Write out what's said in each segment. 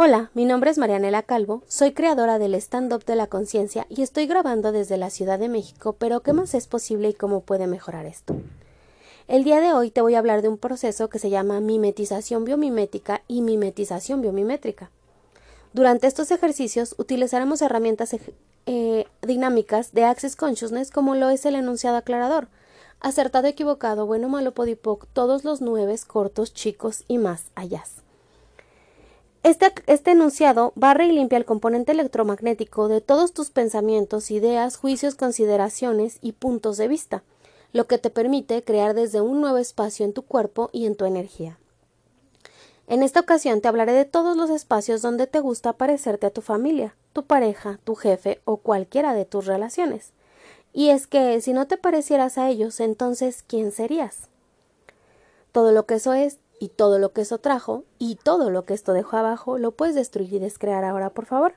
Hola, mi nombre es Marianela Calvo, soy creadora del Stand-Up de la Conciencia y estoy grabando desde la Ciudad de México, pero ¿qué más es posible y cómo puede mejorar esto? El día de hoy te voy a hablar de un proceso que se llama mimetización biomimética y mimetización biomimétrica. Durante estos ejercicios utilizaremos herramientas eh, dinámicas de Access Consciousness como lo es el enunciado aclarador, acertado, equivocado, bueno, malo, podipoc, todos los nueve, cortos, chicos y más allá. Este, este, enunciado barra y limpia el componente electromagnético de todos tus pensamientos, ideas, juicios, consideraciones y puntos de vista, lo que te permite crear desde un nuevo espacio en tu cuerpo y en tu energía. En esta ocasión te hablaré de todos los espacios donde te gusta parecerte a tu familia, tu pareja, tu jefe o cualquiera de tus relaciones. Y es que si no te parecieras a ellos, entonces ¿quién serías? Todo lo que eso es y todo lo que eso trajo y todo lo que esto dejó abajo lo puedes destruir y descrear ahora, por favor.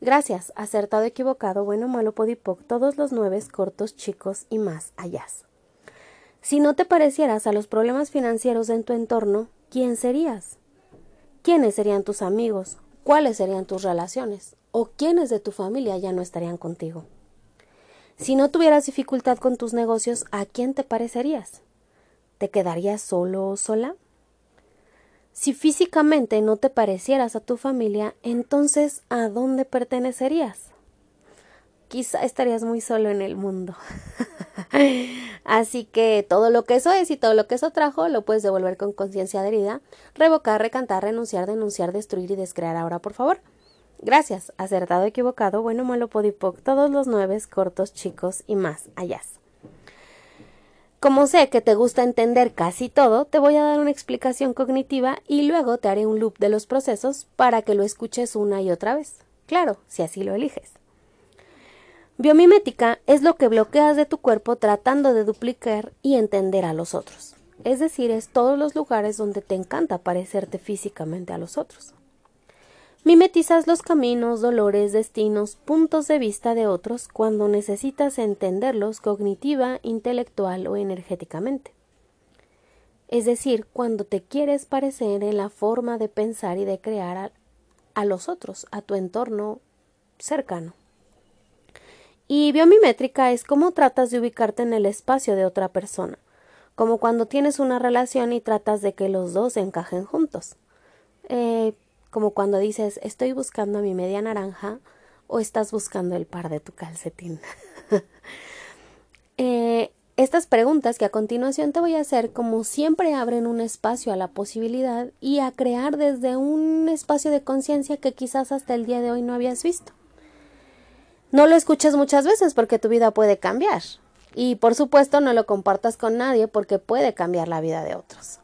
Gracias, acertado, equivocado, bueno, malo, podipoc, todos los nueve cortos, chicos y más allá. Si no te parecieras a los problemas financieros en tu entorno, ¿quién serías? ¿Quiénes serían tus amigos? ¿Cuáles serían tus relaciones? ¿O quiénes de tu familia ya no estarían contigo? Si no tuvieras dificultad con tus negocios, ¿a quién te parecerías? ¿Te quedarías solo o sola? Si físicamente no te parecieras a tu familia, entonces ¿a dónde pertenecerías? Quizá estarías muy solo en el mundo. Así que todo lo que eso es y todo lo que eso trajo lo puedes devolver con conciencia de herida, revocar, recantar, renunciar, denunciar, destruir y descrear ahora, por favor. Gracias. Acertado, equivocado, bueno, malo, podipoc, todos los nueve, cortos, chicos y más allá. Como sé que te gusta entender casi todo, te voy a dar una explicación cognitiva y luego te haré un loop de los procesos para que lo escuches una y otra vez. Claro, si así lo eliges. Biomimética es lo que bloqueas de tu cuerpo tratando de duplicar y entender a los otros. Es decir, es todos los lugares donde te encanta parecerte físicamente a los otros. Mimetizas los caminos, dolores, destinos, puntos de vista de otros cuando necesitas entenderlos cognitiva, intelectual o energéticamente. Es decir, cuando te quieres parecer en la forma de pensar y de crear a, los otros, a tu entorno cercano. Y biomimétrica es cómo tratas de ubicarte en el espacio de otra persona, como cuando tienes una relación y tratas de que los dos encajen juntos. Eh, como cuando dices estoy buscando mi media naranja o estás buscando el par de tu calcetín. Eh, estas preguntas que a continuación te voy a hacer, como siempre, abren un espacio a la posibilidad y a crear desde un espacio de conciencia que quizás hasta el día de hoy no habías visto. No lo escuches muchas veces porque tu vida puede cambiar. Y por supuesto no lo compartas con nadie porque puede cambiar la vida de otros.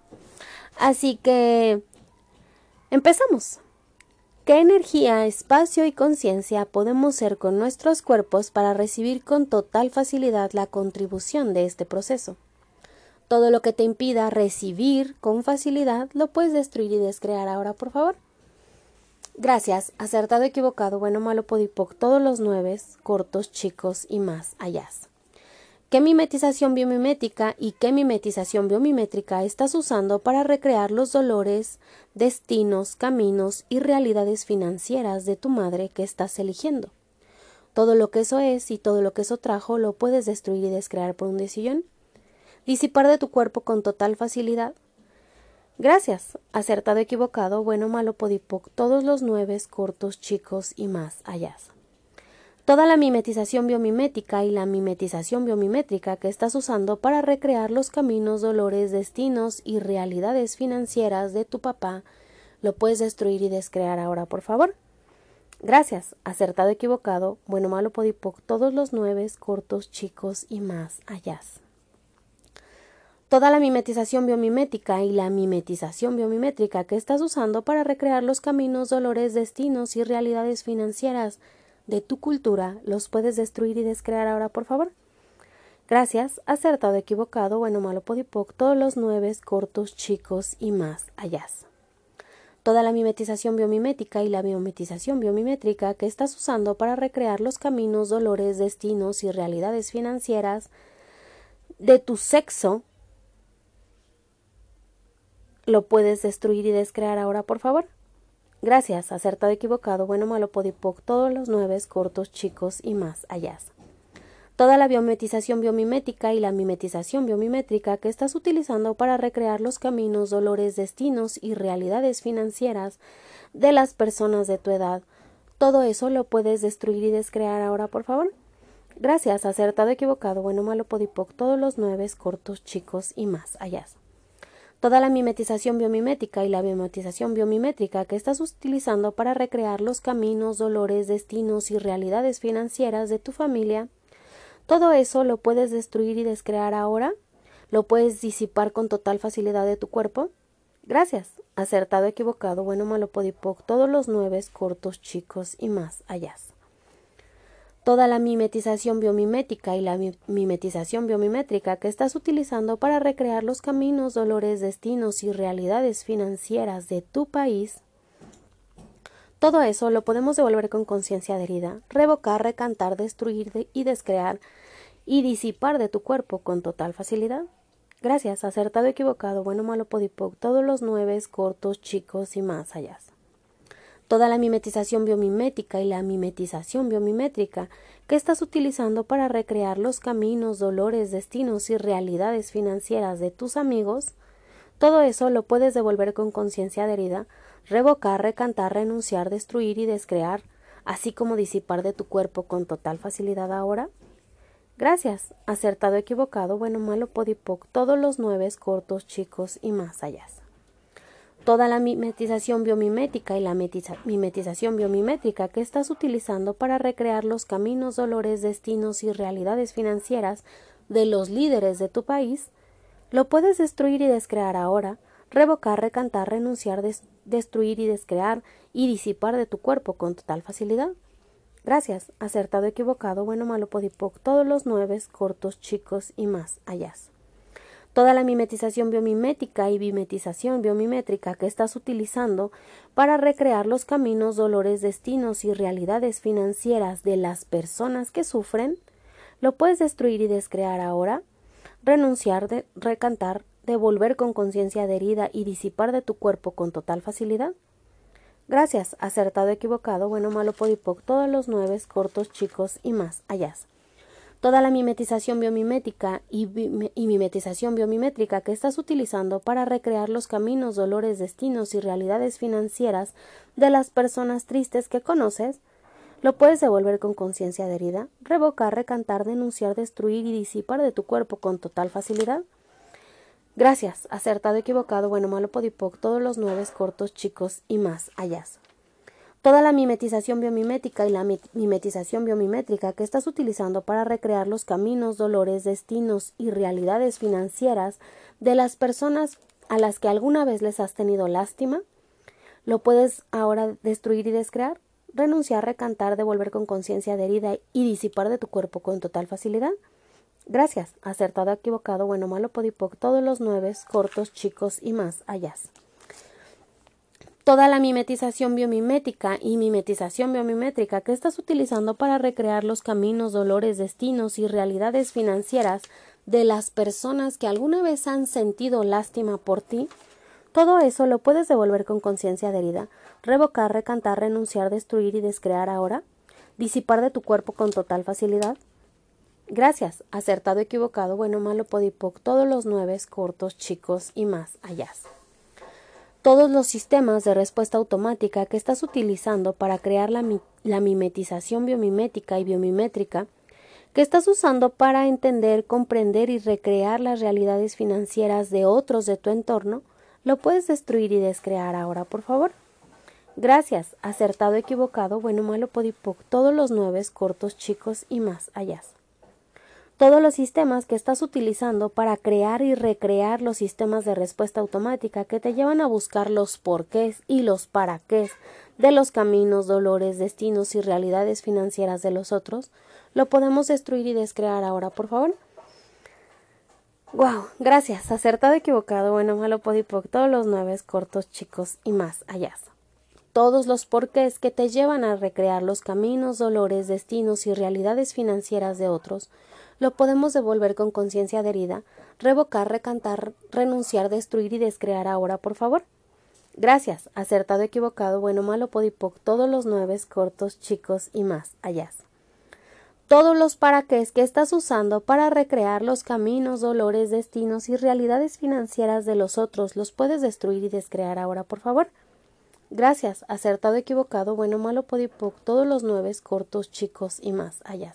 Así que empezamos. ¿Qué energía, espacio y conciencia podemos ser con nuestros cuerpos para recibir con total facilidad la contribución de este proceso? Todo lo que te impida recibir con facilidad lo puedes destruir y descrear ahora, por favor. Gracias, acertado, equivocado, bueno, malo, podipoc, todos los nueve, cortos, chicos y más allá. ¿Qué mimetización biomimética y qué mimetización biomimétrica estás usando para recrear los dolores, destinos, caminos y realidades financieras de tu madre que estás eligiendo? Todo lo que eso es y todo lo que eso trajo lo puedes destruir y descrear por un decisión. Disipar de tu cuerpo con total facilidad. Gracias. Acertado, equivocado, bueno, malo, podipoc, todos los nueve, cortos, chicos y más allá. Toda la mimetización biomimética y la mimetización biomimétrica que estás usando para recrear los caminos, dolores, destinos y realidades financieras de tu papá lo puedes destruir y descrear ahora, por favor. Gracias. Acertado, equivocado, bueno, malo, podipoc, todos los nueve, cortos, chicos y más allá. Toda la mimetización biomimética y la mimetización biomimétrica que estás usando para recrear los caminos, dolores, destinos y realidades financieras de tu cultura los puedes destruir y descrear ahora, por favor. Gracias, acertado, equivocado, bueno, malo, podipoc, todos los nueve, cortos, chicos y más allá. Toda la mimetización biomimética y la biometización biomimétrica que estás usando para recrear los caminos, dolores, destinos y realidades financieras de tu sexo lo puedes destruir y descrear ahora, por favor. Gracias, acertado, equivocado, bueno, malo, podipoc, todos los nueve, cortos, chicos y más allá. Toda la biometización biomimética y la mimetización biomimétrica que estás utilizando para recrear los caminos, dolores, destinos y realidades financieras de las personas de tu edad. Todo eso lo puedes destruir y descrear ahora, por favor. Gracias, acertado, equivocado, bueno, malo, podipoc, todos los nueve, cortos, chicos y más allá. Toda la mimetización biomimética y la biometización biomimétrica que estás utilizando para recrear los caminos, dolores, destinos y realidades financieras de tu familia, todo eso lo puedes destruir y descrear ahora, lo puedes disipar con total facilidad de tu cuerpo. Gracias. Acertado, equivocado, bueno, malo, podipoc, todos los nueve, cortos, chicos y más allá. Toda la mimetización biomimética y la mimetización biomimétrica que estás utilizando para recrear los caminos, dolores, destinos y realidades financieras de tu país, todo eso lo podemos devolver con conciencia adherida, revocar, recantar, destruir y descrear y disipar de tu cuerpo con total facilidad. Gracias, acertado, equivocado, bueno, malo, podipoc, todos los nueve, cortos, chicos y más allá toda la mimetización biomimética y la mimetización biomimétrica que estás utilizando para recrear los caminos, dolores, destinos y realidades financieras de tus amigos, todo eso lo puedes devolver con conciencia adherida, revocar, recantar, renunciar, destruir y descrear, así como disipar de tu cuerpo con total facilidad ahora. Gracias, acertado, equivocado, bueno, malo, podipoc, todos los nueve cortos, chicos y más allá toda la mimetización biomimética y la mimetización biomimétrica que estás utilizando para recrear los caminos, dolores, destinos y realidades financieras de los líderes de tu país, lo puedes destruir y descrear ahora, revocar, recantar, renunciar, destruir y descrear y disipar de tu cuerpo con total facilidad. Gracias, acertado, equivocado, bueno, malo, podipoc, todos los nueve, cortos, chicos y más allá toda la mimetización biomimética y bimetización biomimétrica que estás utilizando para recrear los caminos, dolores, destinos y realidades financieras de las personas que sufren, lo puedes destruir y descrear ahora, renunciar, de, recantar, devolver con conciencia adherida y disipar de tu cuerpo con total facilidad. Gracias, acertado, equivocado, bueno, malo, podipoc, todos los nueve, cortos, chicos y más allá toda la mimetización biomimética y, mimetización biomimétrica que estás utilizando para recrear los caminos, dolores, destinos y realidades financieras de las personas tristes que conoces, lo puedes devolver con conciencia adherida, revocar, recantar, denunciar, destruir y disipar de tu cuerpo con total facilidad. Gracias, acertado, equivocado, bueno, malo, podipoc, todos los nueve cortos, chicos y más allá toda la mimetización biomimética y la mimetización biomimétrica que estás utilizando para recrear los caminos, dolores, destinos y realidades financieras de las personas a las que alguna vez les has tenido lástima, lo puedes ahora destruir y descrear, renunciar, recantar, devolver con conciencia de herida y disipar de tu cuerpo con total facilidad. Gracias, acertado, equivocado, bueno, malo, podipoc, todos los nueve, cortos, chicos y más. Allá toda la mimetización biomimética y mimetización biomimétrica que estás utilizando para recrear los caminos, dolores, destinos y realidades financieras de las personas que alguna vez han sentido lástima por ti, todo eso lo puedes devolver con conciencia adherida, revocar, recantar, renunciar, destruir y descrear ahora, disipar de tu cuerpo con total facilidad. Gracias, acertado, equivocado, bueno, malo, podipoc, todos los nueve, cortos, chicos y más. Allá todos los sistemas de respuesta automática que estás utilizando para crear la, mimetización biomimética y biomimétrica que estás usando para entender, comprender y recrear las realidades financieras de otros de tu entorno, lo puedes destruir y descrear ahora, por favor. Gracias, acertado, equivocado, bueno, malo, podipoc, todos los nueve, cortos, chicos y más. Allá todos los sistemas que estás utilizando para crear y recrear los sistemas de respuesta automática que te llevan a buscar los porqués y los para qué de los caminos, dolores, destinos y realidades financieras de los otros, lo podemos destruir y descrear ahora, por favor. Wow, gracias. Acertado, equivocado, bueno, malo, podipoc, todos los nueve cortos, chicos y más allá. Todos los porqués que te llevan a recrear los caminos, dolores, destinos y realidades financieras de otros, lo podemos devolver con conciencia adherida, revocar, recantar, renunciar, destruir y descrear ahora, por favor. Gracias, acertado, equivocado, bueno, malo, podipoc, todos los nueve, cortos, chicos y más allá. Todos los para qué que estás usando para recrear los caminos, dolores, destinos y realidades financieras de los otros los puedes destruir y descrear ahora, por favor. Gracias, acertado, equivocado, bueno, malo, podipoc, todos los nueve, cortos, chicos y más allá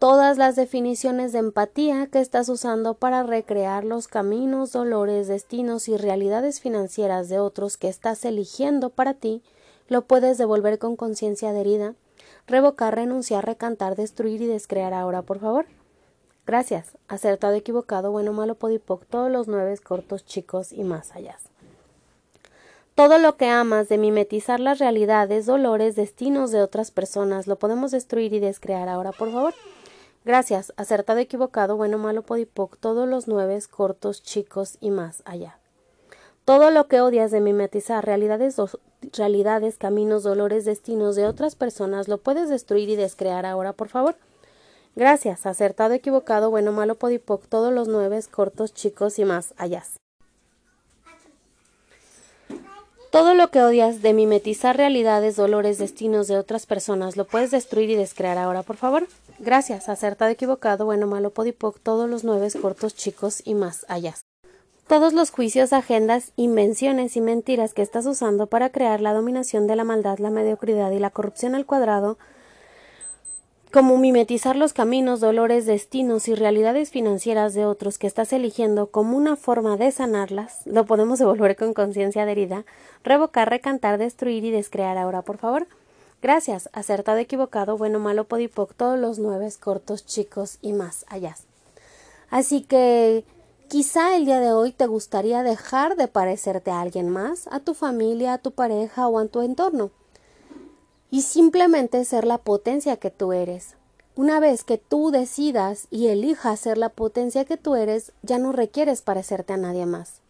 todas las definiciones de empatía que estás usando para recrear los caminos, dolores, destinos y realidades financieras de otros que estás eligiendo para ti, lo puedes devolver con conciencia adherida, revocar, renunciar, recantar, destruir y descrear ahora, por favor. Gracias. Acertado, equivocado, bueno, malo, podipoc, todos los nueve cortos, chicos y más allá. Todo lo que amas de mimetizar las realidades, dolores, destinos de otras personas, lo podemos destruir y descrear ahora, por favor. Gracias, acertado, equivocado, bueno, malo, podipoc, todos los nueve, cortos, chicos y más allá. Todo lo que odias de mimetizar realidades, realidades, caminos, dolores, destinos de otras personas, lo puedes destruir y descrear ahora, por favor. Gracias, acertado, equivocado, bueno, malo, podipoc, todos los nueve, cortos, chicos y más allá. Todo lo que odias de mimetizar realidades, dolores, destinos de otras personas, lo puedes destruir y descrear ahora, por favor. Gracias, acertado, equivocado, bueno, malo, podipoc, todos los nueve cortos, chicos y más allá. Todos los juicios, agendas, invenciones y mentiras que estás usando para crear la dominación de la maldad, la mediocridad y la corrupción al cuadrado, como mimetizar los caminos, dolores, destinos y realidades financieras de otros que estás eligiendo como una forma de sanarlas, lo podemos devolver con conciencia adherida, revocar, recantar, destruir y descrear ahora, por favor. Gracias, acertado, equivocado, bueno, malo, podipoc, todos los nueve cortos, chicos y más allá. Así que quizá el día de hoy te gustaría dejar de parecerte a alguien más, a tu familia, a tu pareja o a tu entorno y simplemente ser la potencia que tú eres. Una vez que tú decidas y elijas ser la potencia que tú eres, ya no requieres parecerte a nadie más.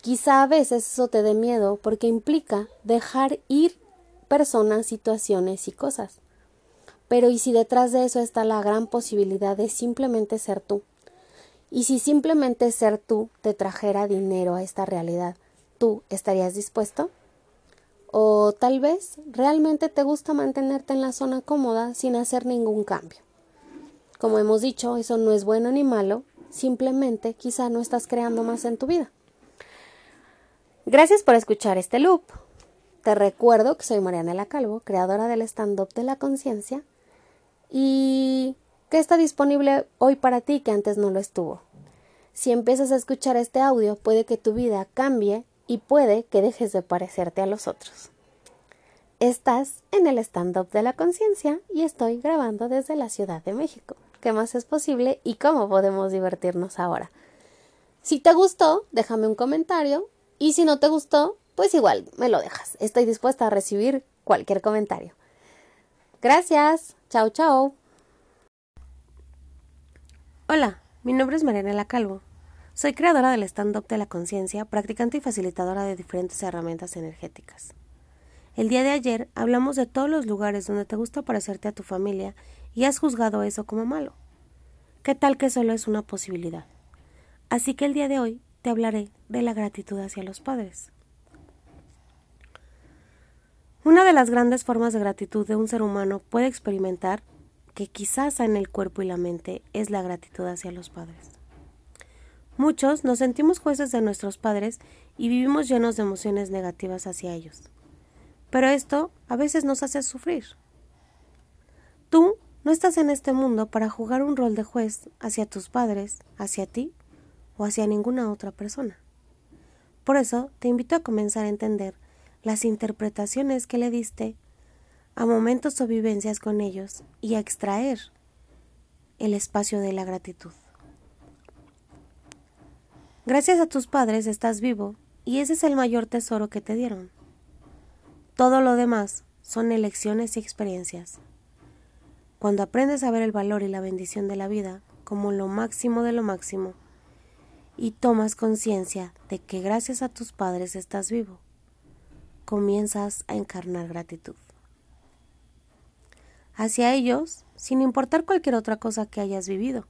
Quizá a veces eso te dé miedo porque implica dejar ir personas, situaciones y cosas. Pero ¿y si detrás de eso está la gran posibilidad de simplemente ser tú? ¿Y si simplemente ser tú te trajera dinero a esta realidad? ¿Tú estarías dispuesto? O tal vez realmente te gusta mantenerte en la zona cómoda sin hacer ningún cambio. Como hemos dicho, eso no es bueno ni malo, simplemente quizá no estás creando más en tu vida. Gracias por escuchar este loop. Te recuerdo que soy Marianela Calvo, creadora del stand-up de la conciencia, y que está disponible hoy para ti que antes no lo estuvo. Si empiezas a escuchar este audio, puede que tu vida cambie y puede que dejes de parecerte a los otros. Estás en el stand-up de la conciencia y estoy grabando desde la Ciudad de México. ¿Qué más es posible y cómo podemos divertirnos ahora? Si te gustó, déjame un comentario y si no te gustó, pues igual me lo dejas. Estoy dispuesta a recibir cualquier comentario. Gracias. Chao, chao. Hola, mi nombre es Marianela Calvo soy creadora del stand-up de la conciencia, practicante y facilitadora de diferentes herramientas energéticas. El día de ayer hablamos de todos los lugares donde te gusta parecerte a tu familia y has juzgado eso como malo. ¿Qué tal que solo es una posibilidad? Así que el día de hoy te hablaré de la gratitud hacia los padres. Una de las grandes formas de gratitud de un ser humano puede experimentar, que quizás en el cuerpo y la mente, es la gratitud hacia los padres. Muchos nos sentimos jueces de nuestros padres y vivimos llenos de emociones negativas hacia ellos. Pero esto a veces nos hace sufrir. Tú no estás en este mundo para jugar un rol de juez hacia tus padres, hacia ti o hacia ninguna otra persona. Por eso te invito a comenzar a entender las interpretaciones que le diste a momentos o vivencias con ellos y a extraer el espacio de la gratitud. Gracias a tus padres estás vivo y ese es el mayor tesoro que te dieron. Todo lo demás son elecciones y experiencias. Cuando aprendes a ver el valor y la bendición de la vida como lo máximo de lo máximo y tomas conciencia de que gracias a tus padres estás vivo, comienzas a encarnar gratitud. Hacia ellos, sin importar cualquier otra cosa que hayas vivido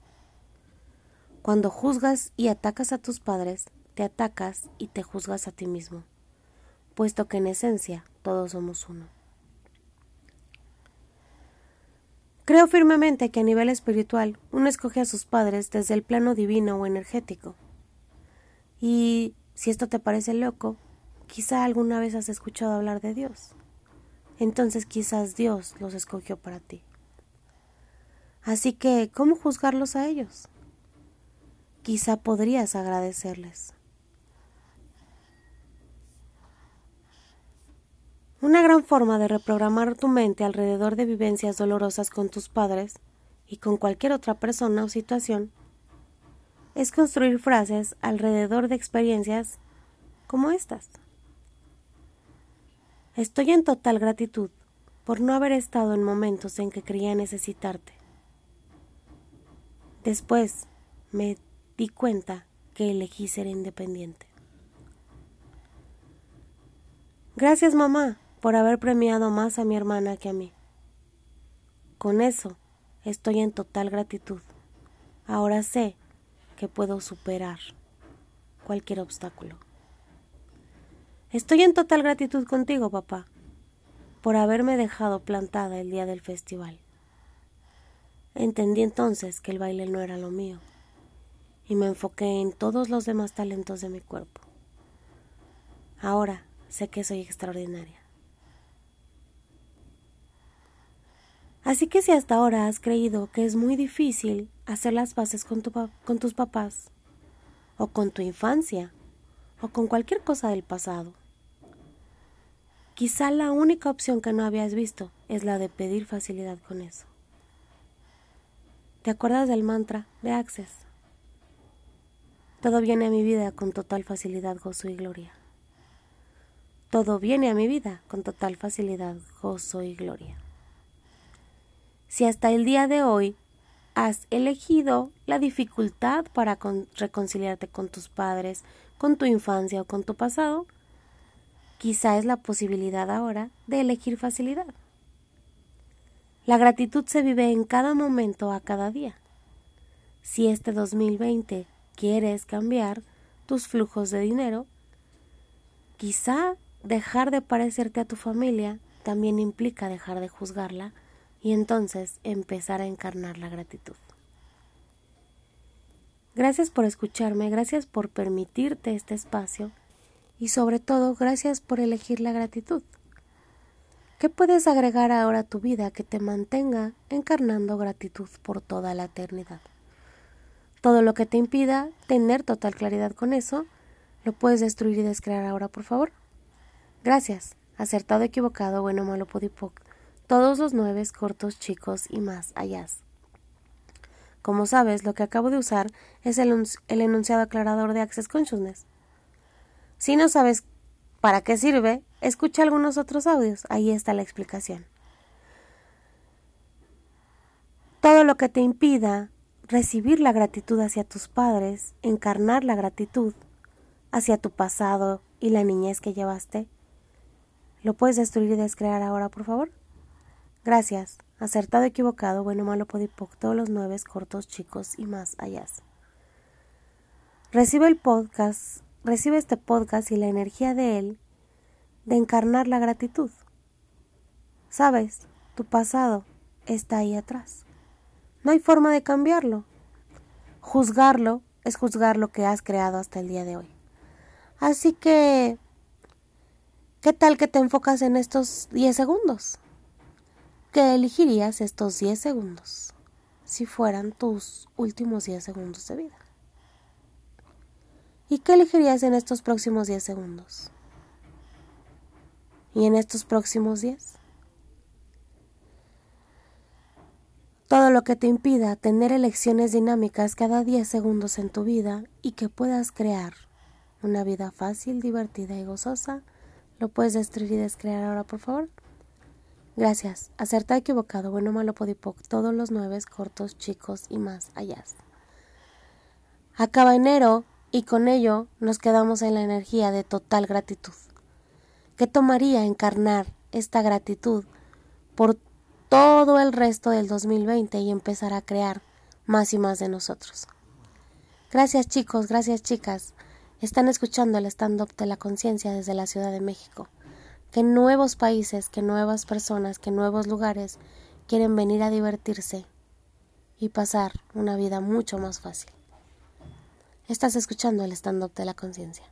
cuando juzgas y atacas a tus padres, te atacas y te juzgas a ti mismo, puesto que en esencia todos somos uno. Creo firmemente que a nivel espiritual uno escoge a sus padres desde el plano divino o energético. Y si esto te parece loco, quizá alguna vez has escuchado hablar de Dios. Entonces quizás Dios los escogió para ti. Así que, ¿cómo juzgarlos a ellos? Quizá podrías agradecerles. Una gran forma de reprogramar tu mente alrededor de vivencias dolorosas con tus padres y con cualquier otra persona o situación es construir frases alrededor de experiencias como estas. Estoy en total gratitud por no haber estado en momentos en que creía necesitarte. Después me di cuenta que elegí ser independiente. Gracias mamá por haber premiado más a mi hermana que a mí. Con eso estoy en total gratitud. Ahora sé que puedo superar cualquier obstáculo. Estoy en total gratitud contigo, papá, por haberme dejado plantada el día del festival. Entendí entonces que el baile no era lo mío y me enfoqué en todos los demás talentos de mi cuerpo. Ahora sé que soy extraordinaria. Así que si hasta ahora has creído que es muy difícil hacer las paces con, con tus papás, o con tu infancia, o con cualquier cosa del pasado, quizá la única opción que no habías visto es la de pedir facilidad con eso. ¿Te acuerdas del mantra de Access? Todo viene a mi vida con total facilidad, gozo y gloria. Todo viene a mi vida con total facilidad, gozo y gloria si hasta el día de hoy has elegido la dificultad para reconciliarte con tus padres, con tu infancia o con tu pasado, quizá es la posibilidad ahora de elegir facilidad. La gratitud se vive en cada momento a cada día. Si este 2020 quieres cambiar tus flujos de dinero, quizá dejar de parecerte a tu familia también implica dejar de juzgarla y entonces empezar a encarnar la gratitud. Gracias por escucharme, gracias por permitirte este espacio y sobre todo gracias por elegir la gratitud. ¿Qué puedes agregar ahora a tu vida que te mantenga encarnando gratitud por toda la eternidad? Todo lo que te impida tener total claridad con eso, lo puedes destruir y descrear ahora, por favor. Gracias. Acertado, equivocado, bueno, malo, podipoc todos los nueve cortos chicos y más allá. Como sabes, lo que acabo de usar es el, el, enunciado aclarador de Access Consciousness. Si no sabes para qué sirve, escucha algunos otros audios, ahí está la explicación. Todo lo que te impida recibir la gratitud hacia tus padres, encarnar la gratitud hacia tu pasado y la niñez que llevaste, ¿lo puedes destruir y descrear ahora, por favor? Gracias. Acertado, equivocado, bueno, malo, podipoc, todos los nueve cortos, chicos y más allá. Recibe el podcast, recibe este podcast y la energía de él de encarnar la gratitud. Sabes, tu pasado está ahí atrás. No hay forma de cambiarlo. Juzgarlo es juzgar lo que has creado hasta el día de hoy. Así que, ¿qué tal que te enfocas en estos 10 segundos? ¿Qué elegirías estos 10 segundos si fueran tus últimos 10 segundos de vida? ¿Y qué elegirías en estos próximos 10 segundos? ¿Y en estos próximos 10? Todo lo que te impida tener elecciones dinámicas cada 10 segundos en tu vida y que puedas crear una vida fácil, divertida y gozosa, ¿lo puedes destruir y descrear ahora, por favor? Gracias. Acertado, equivocado, bueno, malo, podipoc, todos los nueve cortos, chicos y más allá. Acaba enero y con ello nos quedamos en la energía de total gratitud. ¿Qué tomaría encarnar esta gratitud por todo el resto del 2020 y empezar a crear más y más de nosotros? Gracias chicos, gracias chicas. Están escuchando el stand-up de la conciencia desde la Ciudad de México. Que nuevos países, que nuevas personas, que nuevos lugares quieren venir a divertirse y pasar una vida mucho más fácil. Estás escuchando el stand-up de la conciencia.